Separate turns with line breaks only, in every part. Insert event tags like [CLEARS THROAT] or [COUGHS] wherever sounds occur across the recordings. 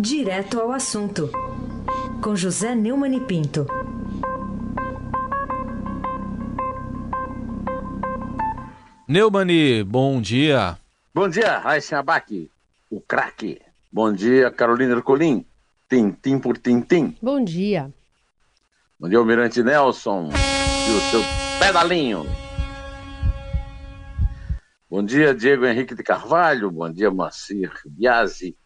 Direto ao assunto, com José Neumann e Pinto.
Neumani, bom dia.
Bom dia, Raíssa Abac, o craque. Bom dia, Carolina Ercolim, tintim por tintim.
Bom dia.
Bom dia, Almirante Nelson e o seu pedalinho. Bom dia, Diego Henrique de Carvalho. Bom dia, Macir Biasi.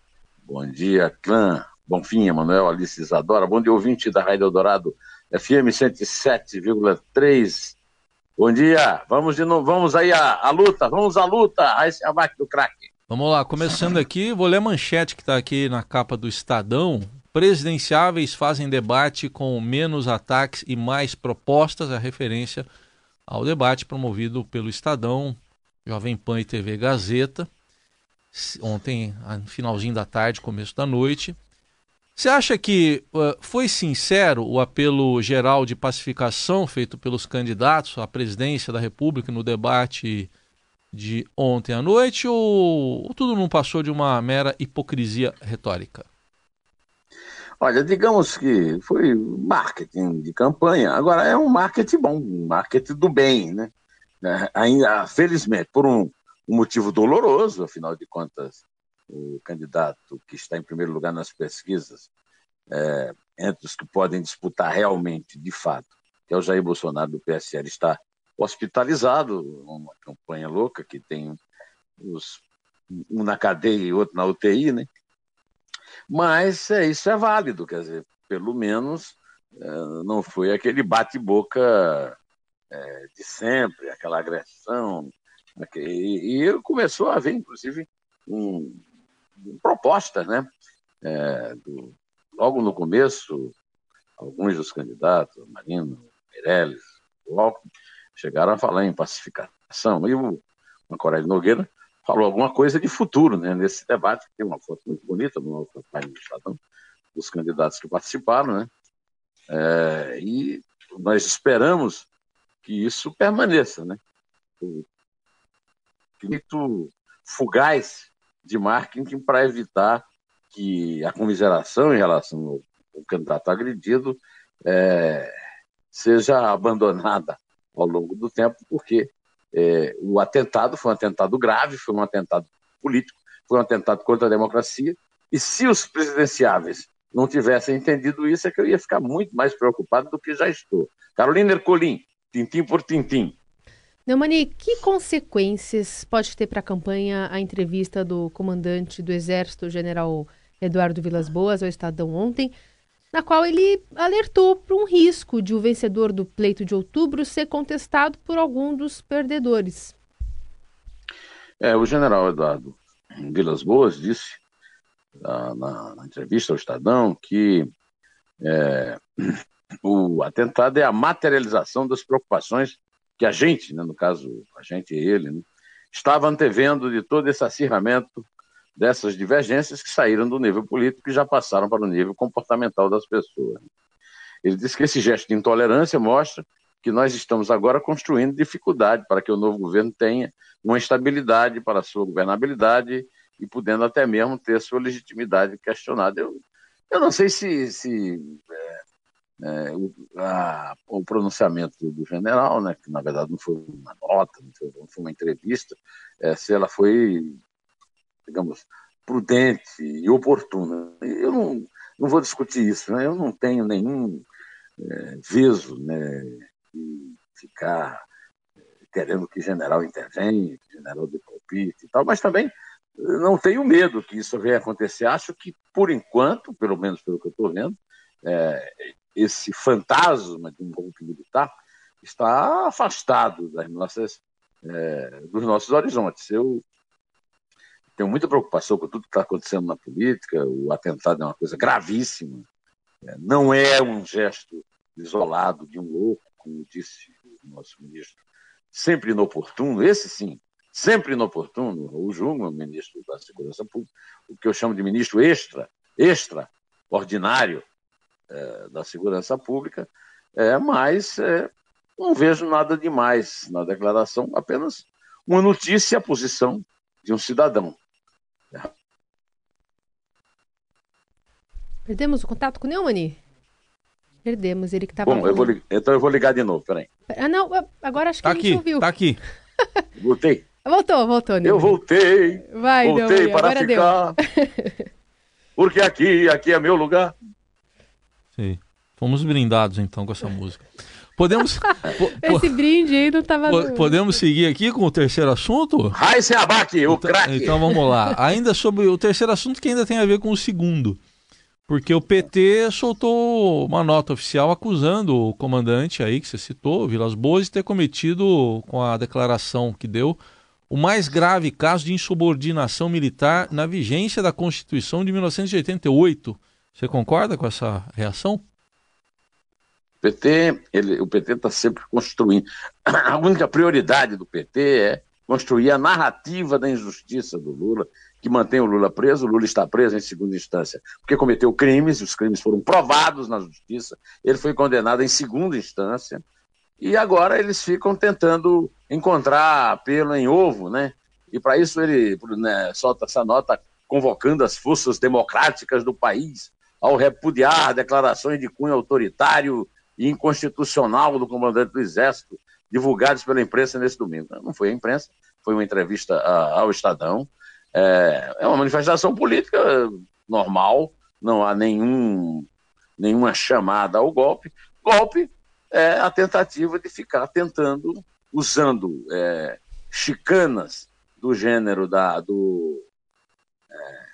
Bom dia, clã. Bonfim, Emanuel Alice Isadora. Bom dia, ouvinte da Rádio Eldorado, FM 107,3. Bom dia. Vamos de novo, vamos aí à, à luta, vamos à luta. Aí se abate do craque.
Vamos lá, começando aqui, vou ler a manchete que está aqui na capa do Estadão. Presidenciáveis fazem debate com menos ataques e mais propostas, a referência ao debate promovido pelo Estadão, Jovem Pan e TV Gazeta ontem, no finalzinho da tarde, começo da noite. Você acha que uh, foi sincero o apelo geral de pacificação feito pelos candidatos à presidência da República no debate de ontem à noite ou, ou tudo não passou de uma mera hipocrisia retórica?
Olha, digamos que foi marketing de campanha. Agora é um marketing bom, um marketing do bem, né? É, ainda, felizmente, por um um motivo doloroso, afinal de contas, o candidato que está em primeiro lugar nas pesquisas, é, entre os que podem disputar realmente, de fato, que é o Jair Bolsonaro do PSL, está hospitalizado, uma campanha louca que tem os, um na cadeia e outro na UTI, né? Mas é, isso é válido, quer dizer, pelo menos é, não foi aquele bate-boca é, de sempre, aquela agressão, e, e começou a haver, inclusive, um, um né? É, do, logo no começo, alguns dos candidatos, Marino, Meirelles, Alckmin, chegaram a falar em pacificação. E o Macoré Nogueira falou alguma coisa de futuro né, nesse debate, tem uma foto muito bonita no página do Estadão, dos candidatos que participaram, né? É, e nós esperamos que isso permaneça, né? Muito fugaz de marketing para evitar que a comiseração em relação ao, ao candidato agredido é, seja abandonada ao longo do tempo, porque é, o atentado foi um atentado grave, foi um atentado político, foi um atentado contra a democracia, e se os presidenciáveis não tivessem entendido isso, é que eu ia ficar muito mais preocupado do que já estou. Carolina Ercolim, tintim por tintim.
Neumani, que consequências pode ter para a campanha a entrevista do comandante do Exército, general Eduardo Vilas Boas, ao Estadão ontem, na qual ele alertou para um risco de o vencedor do pleito de outubro ser contestado por algum dos perdedores?
É, o general Eduardo Vilas Boas disse na, na, na entrevista ao Estadão que é, [CLEARS THROAT] o atentado é a materialização das preocupações que a gente, né, no caso, a gente e ele, né, estava antevendo de todo esse acirramento dessas divergências que saíram do nível político e já passaram para o nível comportamental das pessoas. Ele disse que esse gesto de intolerância mostra que nós estamos agora construindo dificuldade para que o novo governo tenha uma estabilidade para a sua governabilidade e podendo até mesmo ter sua legitimidade questionada. Eu, eu não sei se, se é, é, o, a, o, pronunciamento do general, né, que na verdade não foi uma nota, não foi, não foi uma entrevista, é, se ela foi, digamos, prudente e oportuna. Eu não, não vou discutir isso, né? eu não tenho nenhum é, viso né, de ficar querendo que general intervenha, que general dê palpite e tal, mas também não tenho medo que isso venha acontecer. Acho que, por enquanto, pelo menos pelo que eu estou vendo, é, esse fantasma de um golpe militar está afastado das nossas, é, dos nossos horizontes. Eu tenho muita preocupação com tudo que está acontecendo na política. O atentado é uma coisa gravíssima. É, não é um gesto isolado de um louco, como disse o nosso ministro, sempre inoportuno. Esse sim, sempre inoportuno. O Júnior, ministro da Segurança Pública, o que eu chamo de ministro extra, extraordinário, é, da segurança pública, é, mas é, não vejo nada demais na declaração, apenas uma notícia e a posição de um cidadão.
Perdemos o contato com o Neumani? Perdemos, ele que estava...
Bom, eu vou, então eu vou ligar de novo, peraí.
Ah, não, agora acho que
tá
a gente
aqui,
ouviu.
Tá aqui, [LAUGHS]
Voltei.
Voltou, voltou, Neumani.
Eu voltei.
Vai,
voltei
Neumani,
para
agora
ficar. [LAUGHS] Porque aqui, aqui é meu lugar.
Sim. Fomos brindados então com essa música. Podemos, [LAUGHS] po-
Esse brinde aí não tava...
po- podemos seguir aqui com o terceiro assunto?
Raíssen Abac, o
Então-
craque.
Então vamos lá. [LAUGHS] Ainda sobre o terceiro assunto que ainda tem a ver com o segundo. Porque o PT soltou uma nota oficial acusando o comandante aí que você citou, Vilas Boas, de ter cometido, com a declaração que deu, o mais grave caso de insubordinação militar na vigência da Constituição de 1988. Você concorda com essa reação?
O PT, ele, o PT está sempre construindo. A única prioridade do PT é construir a narrativa da injustiça do Lula, que mantém o Lula preso. O Lula está preso em segunda instância porque cometeu crimes, os crimes foram provados na justiça. Ele foi condenado em segunda instância. E agora eles ficam tentando encontrar pelo em ovo, né? E para isso ele né, solta essa nota convocando as forças democráticas do país ao repudiar declarações de cunho autoritário e inconstitucional do comandante do Exército, divulgados pela imprensa nesse domingo. Não foi a imprensa, foi uma entrevista ao Estadão. É, é, uma manifestação política normal, não há nenhum, nenhuma chamada ao golpe. Golpe é a tentativa de ficar tentando, usando é, chicanas do gênero da, do, é,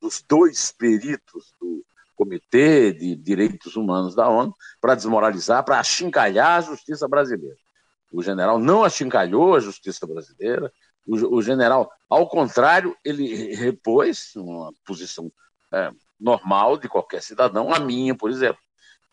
dos dois peritos do Comitê de Direitos Humanos da ONU para desmoralizar, para achincalhar a justiça brasileira. O general não achincalhou a justiça brasileira, o, o general, ao contrário, ele repôs uma posição é, normal de qualquer cidadão, a minha, por exemplo,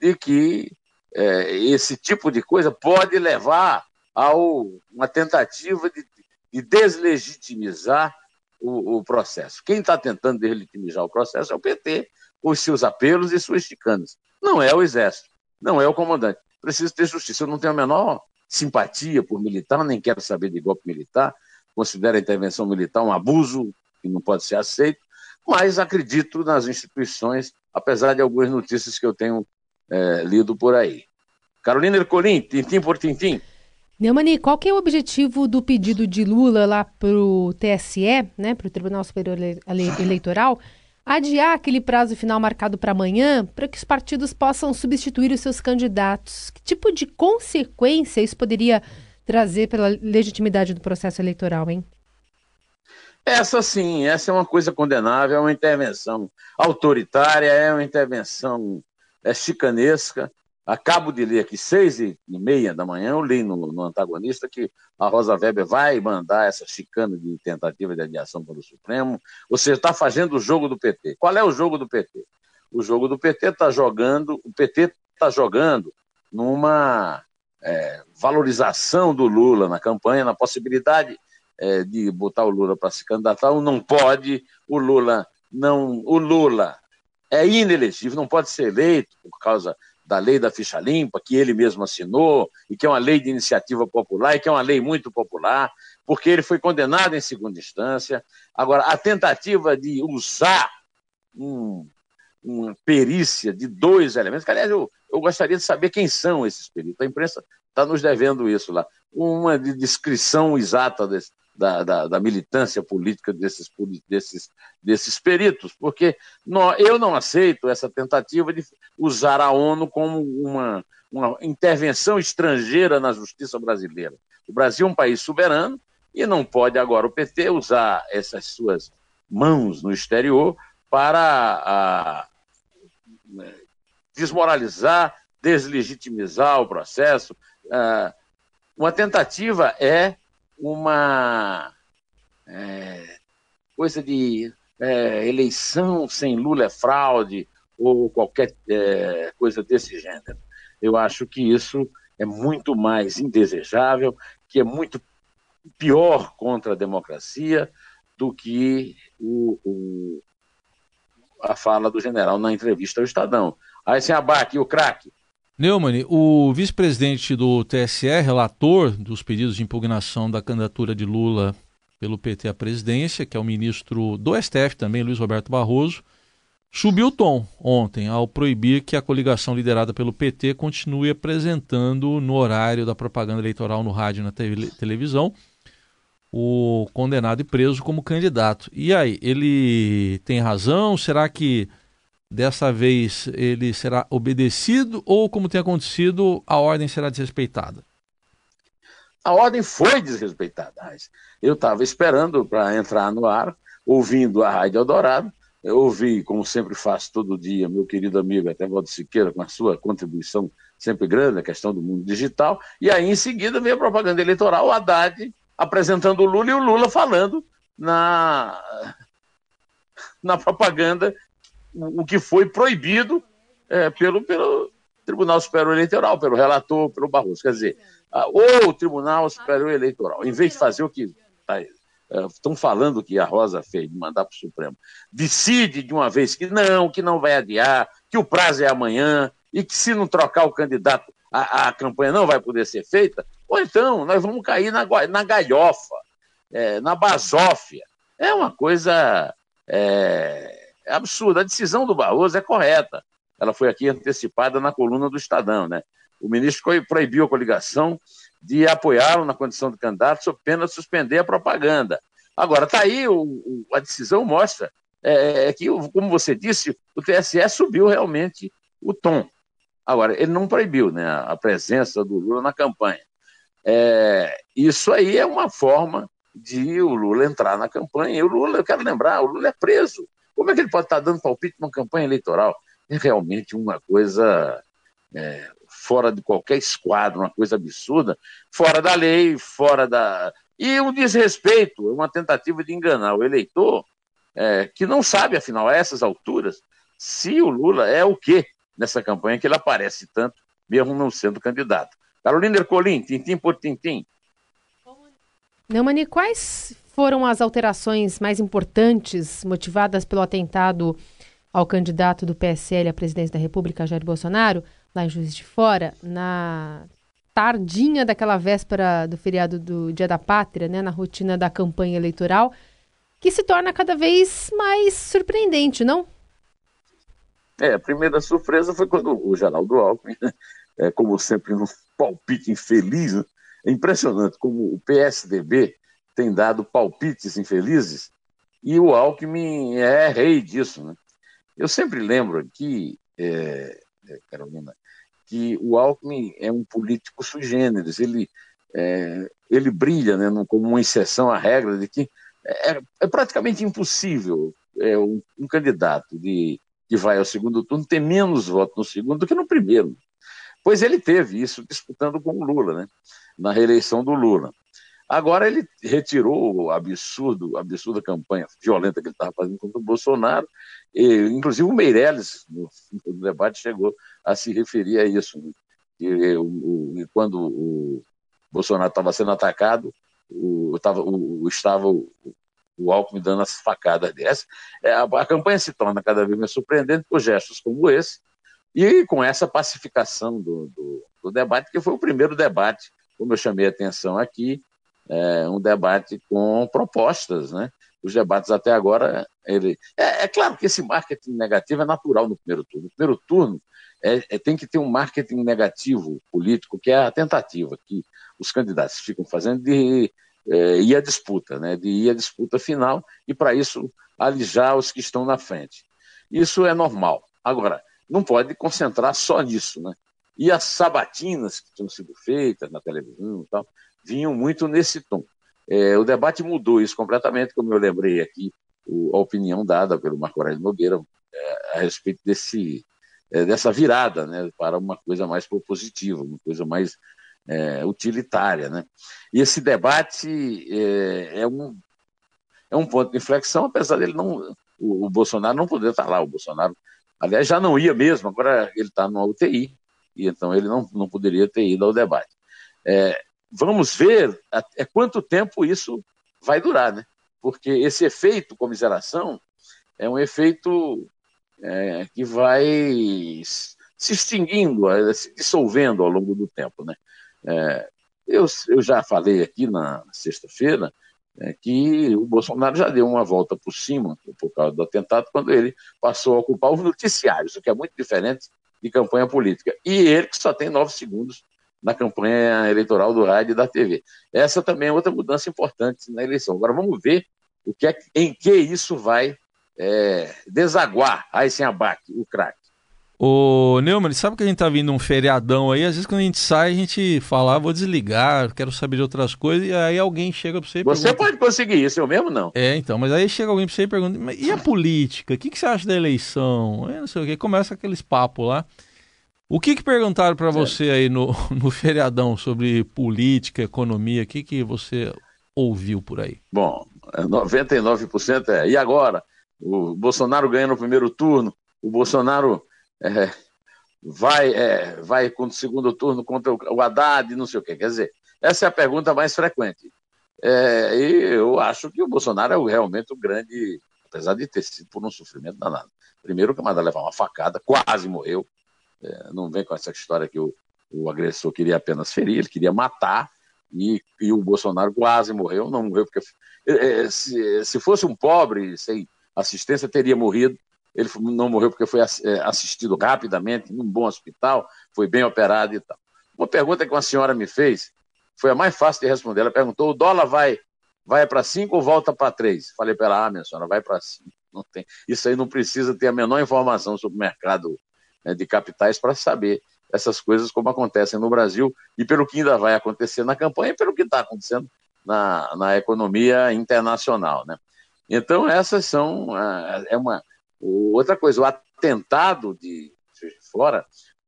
de que é, esse tipo de coisa pode levar a uma tentativa de, de deslegitimizar o, o, processo. Quem está tentando deslegitimizar o processo é o PT, os seus apelos e suas chicanas. Não é o Exército, não é o comandante. Precisa ter justiça. Eu não tenho a menor simpatia por militar, nem quero saber de golpe militar. Considero a intervenção militar um abuso que não pode ser aceito, mas acredito nas instituições, apesar de algumas notícias que eu tenho é, lido por aí. Carolina Ercolim, tintim por tintim.
Neumani, qual que é o objetivo do pedido de Lula lá para o TSE, né, para o Tribunal Superior Eleitoral, adiar aquele prazo final marcado para amanhã para que os partidos possam substituir os seus candidatos? Que tipo de consequência isso poderia trazer pela legitimidade do processo eleitoral, hein?
Essa sim, essa é uma coisa condenável, é uma intervenção autoritária, é uma intervenção é, chicanesca. Acabo de ler aqui, seis e meia da manhã, eu li no, no, antagonista que a Rosa Weber vai mandar essa chicana de tentativa de adiação para o Supremo. Ou seja, está fazendo o jogo do PT. Qual é o jogo do PT? O jogo do PT está jogando, o PT está jogando numa é, valorização do Lula na campanha, na possibilidade é, de botar o Lula para se candidatar, ou não pode, o Lula não, o Lula é inelegível, não pode ser eleito por causa da lei da ficha limpa, que ele mesmo assinou, e que é uma lei de iniciativa popular, e que é uma lei muito popular, porque ele foi condenado em segunda instância. Agora, a tentativa de usar um, uma perícia de dois elementos, que, aliás, eu, eu gostaria de saber quem são esses peritos. A imprensa está nos devendo isso lá. Uma de descrição exata desse, da, da, da, militância política desses, desses, desses peritos, porque nós, eu não aceito essa tentativa de usar a ONU como uma, uma intervenção estrangeira na justiça brasileira. O Brasil é um país soberano e não pode agora o PT usar essas suas mãos no exterior para a, desmoralizar, deslegitimizar o processo. uma tentativa é uma é, coisa de é, eleição sem Lula é fraude ou qualquer é, coisa desse gênero. Eu acho que isso é muito mais indesejável, que é muito pior contra a democracia do que o, o, a fala do general na entrevista ao Estadão. Aí sem abaque, o craque.
Neumann, o vice-presidente do TSE, relator dos pedidos de impugnação da candidatura de Lula pelo PT à presidência, que é o ministro do STF também, Luiz Roberto Barroso, subiu o tom ontem ao proibir que a coligação liderada pelo PT continue apresentando no horário da propaganda eleitoral no rádio e na televisão o condenado e preso como candidato. E aí, ele tem razão? Será que dessa vez ele será obedecido ou, como tem acontecido, a ordem será desrespeitada?
A ordem foi desrespeitada. Eu estava esperando para entrar no ar, ouvindo a Rádio Eldorado. Eu ouvi, como sempre faço todo dia, meu querido amigo até Valdo Siqueira, com a sua contribuição sempre grande, a questão do mundo digital. E aí, em seguida, veio a propaganda eleitoral, o Haddad apresentando o Lula e o Lula falando na, na propaganda o que foi proibido é, pelo, pelo Tribunal Superior Eleitoral, pelo relator, pelo Barroso. Quer dizer, o Tribunal Superior Eleitoral, em vez de fazer o que tá, é, estão falando que a Rosa fez, de mandar para o Supremo, decide de uma vez que não, que não vai adiar, que o prazo é amanhã e que se não trocar o candidato, a, a campanha não vai poder ser feita, ou então nós vamos cair na, na galhofa, é, na basófia. É uma coisa é, absurda. A decisão do Barroso é correta. Ela foi aqui antecipada na coluna do Estadão. Né? O ministro proibiu a coligação de apoiá-lo na condição de candidato, sob pena de suspender a propaganda. Agora, está aí, o, o, a decisão mostra é, é, que, como você disse, o TSE subiu realmente o tom. Agora, ele não proibiu né, a presença do Lula na campanha. É, isso aí é uma forma de o Lula entrar na campanha. E o Lula, eu quero lembrar, o Lula é preso. Como é que ele pode estar dando palpite numa campanha eleitoral? É realmente uma coisa é, fora de qualquer esquadro, uma coisa absurda, fora da lei, fora da. E um desrespeito, uma tentativa de enganar o eleitor é, que não sabe, afinal, a essas alturas, se o Lula é o quê nessa campanha que ele aparece tanto, mesmo não sendo candidato. Carolina Ercolim, tintim por tintim.
Neumani, quais foram as alterações mais importantes motivadas pelo atentado ao candidato do PSL à presidência da República, Jair Bolsonaro, lá em Juiz de Fora, na tardinha daquela véspera do feriado do Dia da Pátria, né, na rotina da campanha eleitoral, que se torna cada vez mais surpreendente, não?
É, a primeira surpresa foi quando o Geraldo Alckmin, é, como sempre, num palpite infeliz, né? É impressionante como o PSDB tem dado palpites infelizes e o Alckmin é rei disso. Né? Eu sempre lembro aqui, é, é, Carolina, que o Alckmin é um político sui generis, ele, é, ele brilha né, como uma exceção à regra de que é, é praticamente impossível é, um, um, candidato de, que vai ao segundo turno ter menos votos no segundo do que no primeiro. Pois ele teve isso disputando com o Lula, né, na reeleição do Lula. Agora ele retirou o absurdo, absurda campanha violenta que ele estava fazendo contra o Bolsonaro, e, inclusive o Meirelles, no, no, debate, chegou a se referir a isso. Né? E, e, e quando o Bolsonaro estava sendo atacado, o, tava, o, estava o, o Alckmin dando as facadas dessas. É, a, a, campanha se torna cada vez mais surpreendente por gestos como esse e com essa pacificação do, do, do debate, que foi o primeiro debate, como eu chamei a atenção aqui, é, um debate com propostas, né? Os debates até agora, ele... é, é, claro que esse marketing negativo é natural no primeiro turno. No primeiro turno é, é, tem que ter um marketing negativo político, que é a tentativa que os candidatos ficam fazendo de é, ir à disputa, né? de ir à disputa final, e para isso alijar os que estão na frente. Isso é normal. Agora, não pode concentrar só nisso. Né? E as sabatinas que tinham sido feitas na televisão e tal, vinham muito nesse tom. É, o debate mudou isso completamente, como eu lembrei aqui, o, a opinião dada pelo Marco Aurélio Nogueira é, a respeito desse, é, dessa virada né, para uma coisa mais propositiva, uma coisa mais é, utilitária. Né? E esse debate é, é, um, é um ponto de inflexão, apesar dele não. O, o, Bolsonaro não poder estar lá. O Bolsonaro, aliás, já não ia mesmo, agora ele está numa UTI, e então ele não, não poderia ter ido ao debate. É, vamos ver até quanto tempo isso vai durar, né? Porque esse efeito comiseração é um efeito é, que vai se extinguindo, se dissolvendo ao longo do tempo, né? É, eu, eu já falei aqui na sexta-feira é que o Bolsonaro já deu uma volta por cima por causa do atentado, quando ele passou a ocupar os noticiários, o que é muito diferente de campanha política. E ele que só tem nove segundos na campanha eleitoral do rádio e da TV. Essa também é outra mudança importante na eleição. Agora vamos ver o que é, em que isso vai é, desaguar aí sem abate, o craque.
Ô, Neumann, sabe que a gente tá vindo um feriadão aí? Às vezes quando a gente sai, a gente fala, ah, vou desligar, quero saber de outras coisas, e aí alguém chega pra você e
Você
pergunta...
pode conseguir isso, eu mesmo não.
É, então, mas aí chega alguém pra você e pergunta, mas e a política? O que, que você acha da eleição? Eu não sei o que, começa aqueles papos lá. O que que perguntaram para você aí no, [LAUGHS] no feriadão sobre política, economia? O que que você ouviu por aí?
Bom, 99% é. E agora? O Bolsonaro ganha no primeiro turno, o Bolsonaro é, vai, é, vai com o segundo turno contra o Haddad, não sei o quê. Quer dizer, essa é a pergunta mais frequente. É, e eu acho que o Bolsonaro é realmente o grande, apesar de ter sido por um sofrimento danado. Primeiro, que manda levar uma facada, quase morreu. É, não vem com essa história que o, o agressor queria apenas ferir, ele queria matar, e, e o Bolsonaro quase morreu. Não morreu porque. É, é se, se fosse um pobre, sem assistência, teria morrido ele não morreu porque foi é, assistido rapidamente num bom hospital, foi bem operado e tal. Uma pergunta que uma senhora me fez foi a mais fácil de responder. Ela perguntou: o dólar vai, vai para 5 ou volta para 3? Falei para ela: ah, minha senhora, vai para 5. Não tem. Isso aí não precisa ter a menor informação sobre o mercado né, de capitais para saber essas coisas como acontecem no Brasil e pelo que ainda vai acontecer na campanha e pelo que está acontecendo na, na economia internacional. Né? Então, essas são. Ah, é uma Outra coisa, o atentado de Fora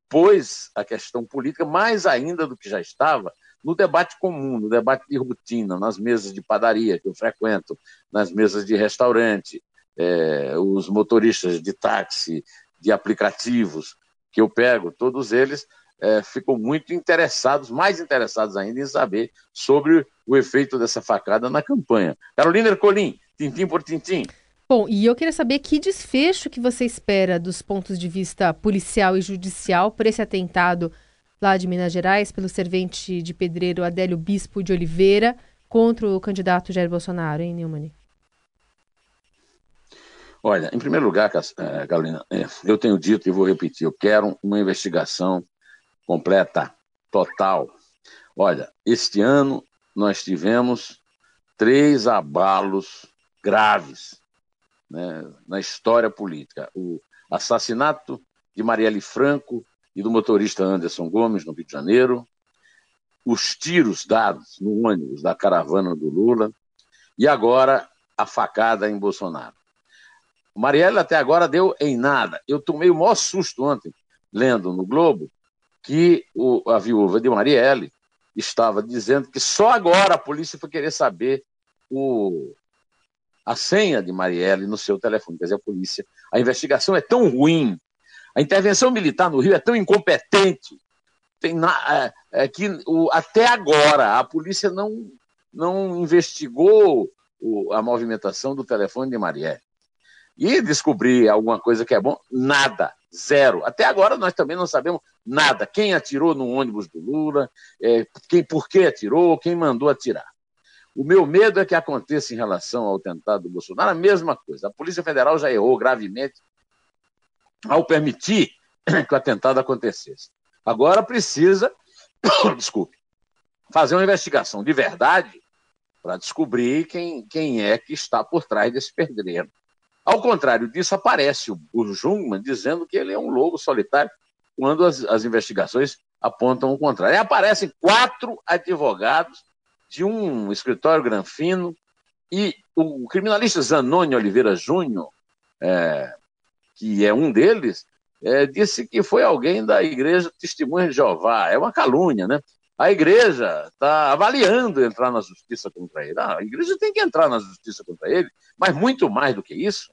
pôs a questão política mais ainda do que já estava no debate comum, no debate de rotina, nas mesas de padaria que eu frequento, nas mesas de restaurante, é, os motoristas de táxi, de aplicativos que eu pego, todos eles é, ficam muito interessados, mais interessados ainda em saber sobre o efeito dessa facada na campanha. Carolina Ercolim, tintim por tintim.
Bom, e eu queria saber que desfecho que você espera dos pontos de vista policial e judicial por esse atentado lá de Minas Gerais pelo servente de pedreiro Adélio Bispo de Oliveira contra o candidato Jair Bolsonaro, hein, Neumann?
Olha, em primeiro lugar, eh, Carolina, eh, eu tenho dito e vou repetir, eu quero uma investigação completa, total. Olha, este ano nós tivemos três abalos graves né, na história política. O assassinato de Marielle Franco e do motorista Anderson Gomes, no Rio de Janeiro, os tiros dados no ônibus da caravana do Lula e agora a facada em Bolsonaro. Marielle até agora deu em nada. Eu tomei o maior susto ontem, lendo no Globo, que o, a viúva de Marielle estava dizendo que só agora a polícia foi querer saber o, a senha de Marielle no seu telefone, quer dizer, a polícia. A investigação é tão ruim, a intervenção militar no Rio é tão incompetente, tem na, é, é que o, até agora a polícia não, não investigou o, a movimentação do telefone de Marielle. E descobrir alguma coisa que é bom? Nada, zero. Até agora nós também não sabemos nada. Quem atirou no ônibus do Lula, é, quem, por que atirou, quem mandou atirar. O meu medo é que aconteça em relação ao atentado do Bolsonaro a mesma coisa. A Polícia Federal já errou gravemente ao permitir [COUGHS] que o atentado acontecesse. Agora precisa, [COUGHS] desculpe, fazer uma investigação de verdade para descobrir quem, quem é que está por trás desse pedreiro. Ao contrário disso, aparece o, o Jungmann dizendo que ele é um lobo solitário quando as, as investigações apontam o contrário. E aparecem quatro advogados de um escritório granfino, e o criminalista Zanoni Oliveira Júnior, é, que é um deles, é, disse que foi alguém da Igreja Testemunha de Jeová. É uma calúnia, né? A igreja está avaliando entrar na justiça contra ele. Ah, a igreja tem que entrar na justiça contra ele, mas muito mais do que isso,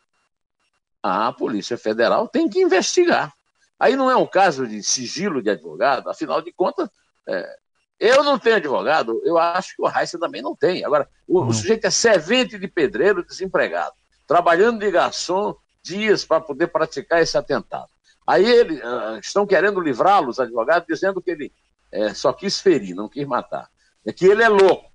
a Polícia Federal tem que investigar. Aí não é um caso de sigilo de advogado, afinal de contas, é, eu não tenho advogado, eu acho que o Raíssa também não tem. Agora, o, o, sujeito é servente de pedreiro desempregado, trabalhando de garçom dias para poder praticar esse atentado. Aí eles uh, estão querendo livrá-lo, os advogados, dizendo que ele é, só quis ferir, não quis matar. É que ele é louco.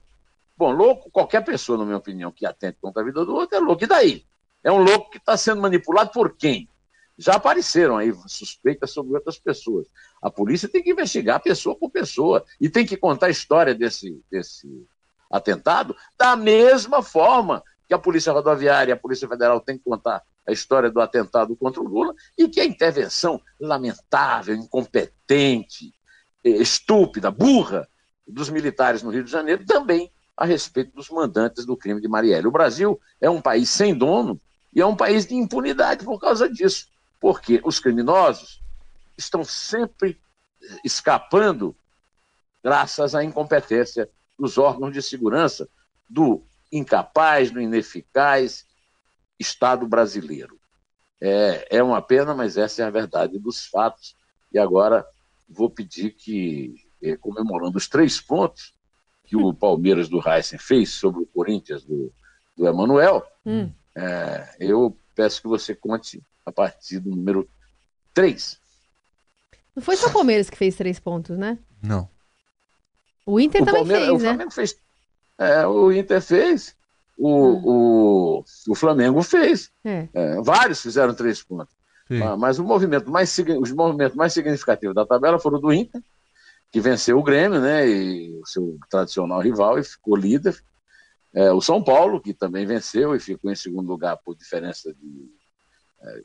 Bom, louco, qualquer pessoa, na minha opinião, que atente contra a vida do outro é louco. E daí? É um louco que está sendo manipulado por quem? Já apareceram aí suspeitas sobre outras pessoas. A polícia tem que investigar pessoa por pessoa e tem que contar a história desse, desse atentado da mesma forma que a Polícia Rodoviária e a Polícia Federal tem que contar a história do atentado contra o Lula e que a intervenção lamentável, incompetente, estúpida, burra dos militares no Rio de Janeiro também a respeito dos mandantes do crime de Marielle. O Brasil é um país sem dono e é um país de impunidade por causa disso, porque os criminosos estão sempre escapando graças à incompetência dos órgãos de segurança, do incapaz, do ineficaz Estado brasileiro. É, é uma pena, mas essa é a verdade dos fatos. E agora vou pedir que, eh, comemorando os três pontos que o Palmeiras do Heisen fez sobre o Corinthians do, do Emanuel, hum. é, eu peço que você conte a partir do número 3.
Não foi só o Palmeiras que fez três pontos, né?
Não.
O Inter o também Palmeiras, fez,
o né? Flamengo fez. É, o Inter fez. O, hum. o, o Flamengo fez. É. É, vários fizeram três pontos. Mas, mas, o movimento mais, os movimentos mais significativos da tabela foram do Inter, que venceu o Grêmio, né? E o seu tradicional rival e ficou líder. É, o São Paulo, que também venceu e ficou em segundo lugar por diferença de, é,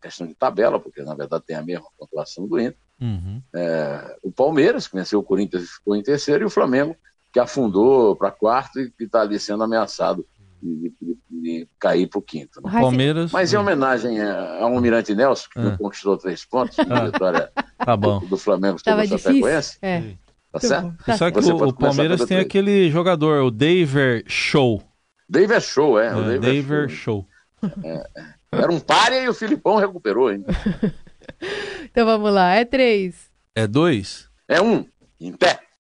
questão de tabela, porque na verdade tem a mesma pontuação do Inter. Uhum. É, o Palmeiras, que venceu o Corinthians e ficou em terceiro, e o Flamengo, que afundou para quarto e que está ali sendo ameaçado de, de, de cair para o quinto.
Né? Palmeiras.
Mas em homenagem ao Almirante Nelson, que é. conquistou três pontos na [LAUGHS] vitória
tá
do, do, Flamengo sobre a Chapecoense. É. Tá
certo? Tá. Só que o, o Palmeiras tem aquele jogador, o Daver Show.
Daver Show, é.
é Daver Show.
Show. É, é. Era um páreo e o Filipão recuperou ainda. [LAUGHS]
então vamos lá, é três.
É dois?
É um, em pé.